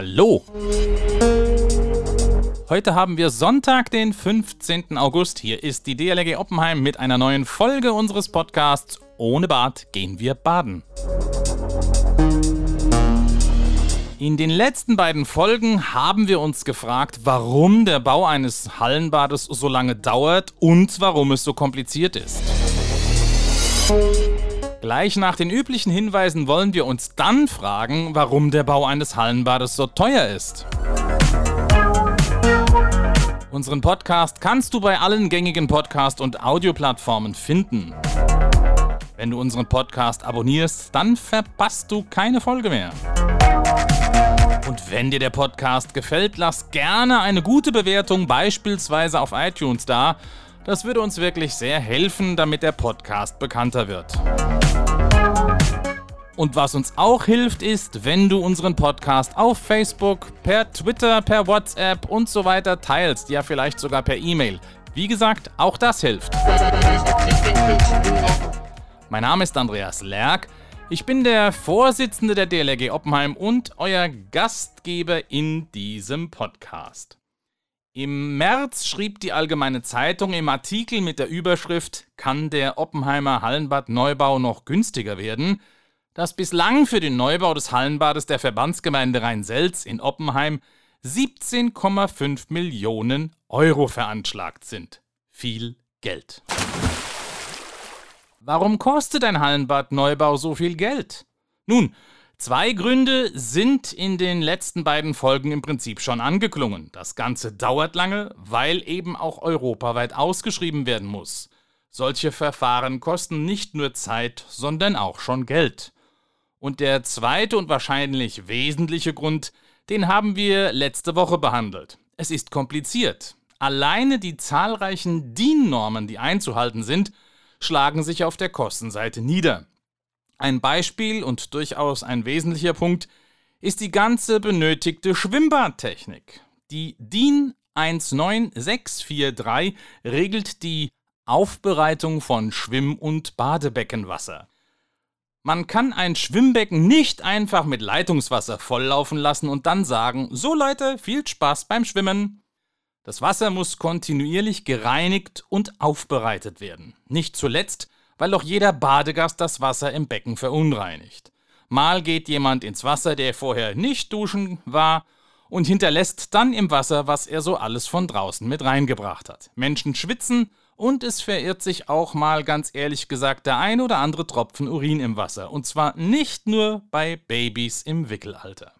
Hallo! Heute haben wir Sonntag, den 15. August. Hier ist die DLRG Oppenheim mit einer neuen Folge unseres Podcasts Ohne Bad gehen wir baden. In den letzten beiden Folgen haben wir uns gefragt, warum der Bau eines Hallenbades so lange dauert und warum es so kompliziert ist. Gleich nach den üblichen Hinweisen wollen wir uns dann fragen, warum der Bau eines Hallenbades so teuer ist. Unseren Podcast kannst du bei allen gängigen Podcast- und Audioplattformen finden. Wenn du unseren Podcast abonnierst, dann verpasst du keine Folge mehr. Und wenn dir der Podcast gefällt, lass gerne eine gute Bewertung beispielsweise auf iTunes da. Das würde uns wirklich sehr helfen, damit der Podcast bekannter wird. Und was uns auch hilft, ist, wenn du unseren Podcast auf Facebook, per Twitter, per WhatsApp und so weiter teilst, ja vielleicht sogar per E-Mail. Wie gesagt, auch das hilft. Mein Name ist Andreas Lerck. Ich bin der Vorsitzende der DLRG Oppenheim und euer Gastgeber in diesem Podcast. Im März schrieb die Allgemeine Zeitung im Artikel mit der Überschrift Kann der Oppenheimer Hallenbad Neubau noch günstiger werden? Dass bislang für den Neubau des Hallenbades der Verbandsgemeinde Rhein-Selz in Oppenheim 17,5 Millionen Euro veranschlagt sind. Viel Geld. Warum kostet ein Hallenbad-Neubau so viel Geld? Nun, zwei Gründe sind in den letzten beiden Folgen im Prinzip schon angeklungen. Das Ganze dauert lange, weil eben auch europaweit ausgeschrieben werden muss. Solche Verfahren kosten nicht nur Zeit, sondern auch schon Geld. Und der zweite und wahrscheinlich wesentliche Grund, den haben wir letzte Woche behandelt. Es ist kompliziert. Alleine die zahlreichen DIN-Normen, die einzuhalten sind, schlagen sich auf der Kostenseite nieder. Ein Beispiel und durchaus ein wesentlicher Punkt ist die ganze benötigte Schwimmbadtechnik. Die DIN 19643 regelt die Aufbereitung von Schwimm- und Badebeckenwasser. Man kann ein Schwimmbecken nicht einfach mit Leitungswasser volllaufen lassen und dann sagen, so Leute, viel Spaß beim Schwimmen. Das Wasser muss kontinuierlich gereinigt und aufbereitet werden. Nicht zuletzt, weil auch jeder Badegast das Wasser im Becken verunreinigt. Mal geht jemand ins Wasser, der vorher nicht duschen war, und hinterlässt dann im Wasser, was er so alles von draußen mit reingebracht hat. Menschen schwitzen und es verirrt sich auch mal ganz ehrlich gesagt der ein oder andere Tropfen Urin im Wasser. Und zwar nicht nur bei Babys im Wickelalter.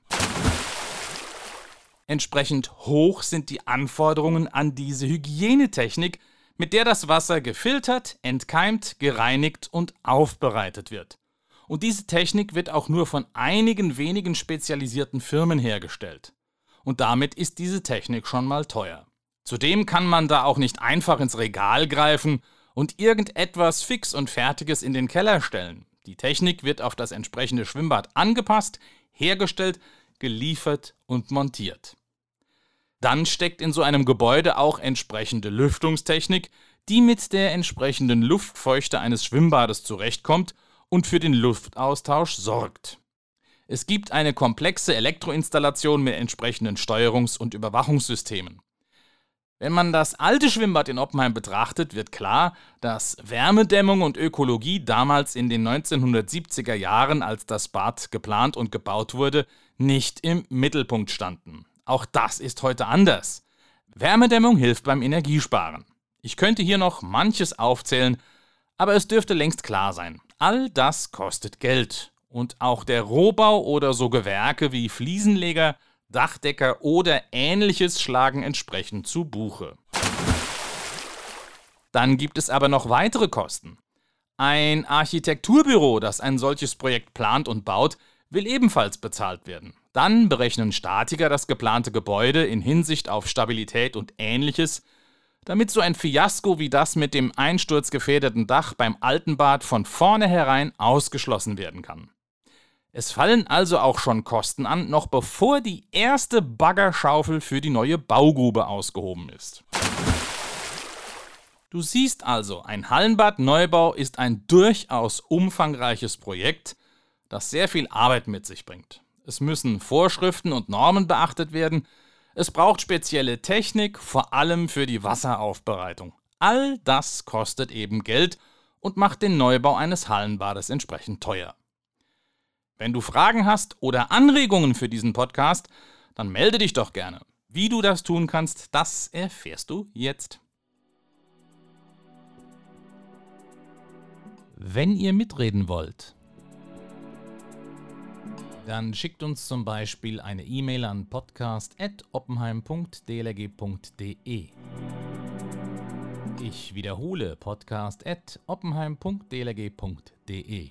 Entsprechend hoch sind die Anforderungen an diese Hygienetechnik, mit der das Wasser gefiltert, entkeimt, gereinigt und aufbereitet wird. Und diese Technik wird auch nur von einigen wenigen spezialisierten Firmen hergestellt. Und damit ist diese Technik schon mal teuer. Zudem kann man da auch nicht einfach ins Regal greifen und irgendetwas fix und fertiges in den Keller stellen. Die Technik wird auf das entsprechende Schwimmbad angepasst, hergestellt, geliefert und montiert. Dann steckt in so einem Gebäude auch entsprechende Lüftungstechnik, die mit der entsprechenden Luftfeuchte eines Schwimmbades zurechtkommt und für den Luftaustausch sorgt. Es gibt eine komplexe Elektroinstallation mit entsprechenden Steuerungs- und Überwachungssystemen. Wenn man das alte Schwimmbad in Oppenheim betrachtet, wird klar, dass Wärmedämmung und Ökologie damals in den 1970er Jahren, als das Bad geplant und gebaut wurde, nicht im Mittelpunkt standen. Auch das ist heute anders. Wärmedämmung hilft beim Energiesparen. Ich könnte hier noch manches aufzählen, aber es dürfte längst klar sein. All das kostet Geld. Und auch der Rohbau oder so Gewerke wie Fliesenleger, Dachdecker oder ähnliches schlagen entsprechend zu Buche. Dann gibt es aber noch weitere Kosten. Ein Architekturbüro, das ein solches Projekt plant und baut, will ebenfalls bezahlt werden. Dann berechnen Statiker das geplante Gebäude in Hinsicht auf Stabilität und ähnliches, damit so ein Fiasko wie das mit dem einsturzgefährdeten Dach beim Altenbad von vornherein ausgeschlossen werden kann. Es fallen also auch schon Kosten an, noch bevor die erste Baggerschaufel für die neue Baugrube ausgehoben ist. Du siehst also, ein Hallenbad-Neubau ist ein durchaus umfangreiches Projekt, das sehr viel Arbeit mit sich bringt. Es müssen Vorschriften und Normen beachtet werden. Es braucht spezielle Technik, vor allem für die Wasseraufbereitung. All das kostet eben Geld und macht den Neubau eines Hallenbades entsprechend teuer. Wenn du Fragen hast oder Anregungen für diesen Podcast, dann melde dich doch gerne. Wie du das tun kannst, das erfährst du jetzt. Wenn ihr mitreden wollt, dann schickt uns zum Beispiel eine E-Mail an podcast.oppenheim.dlg.de. Ich wiederhole podcast.oppenheim.dlg.de.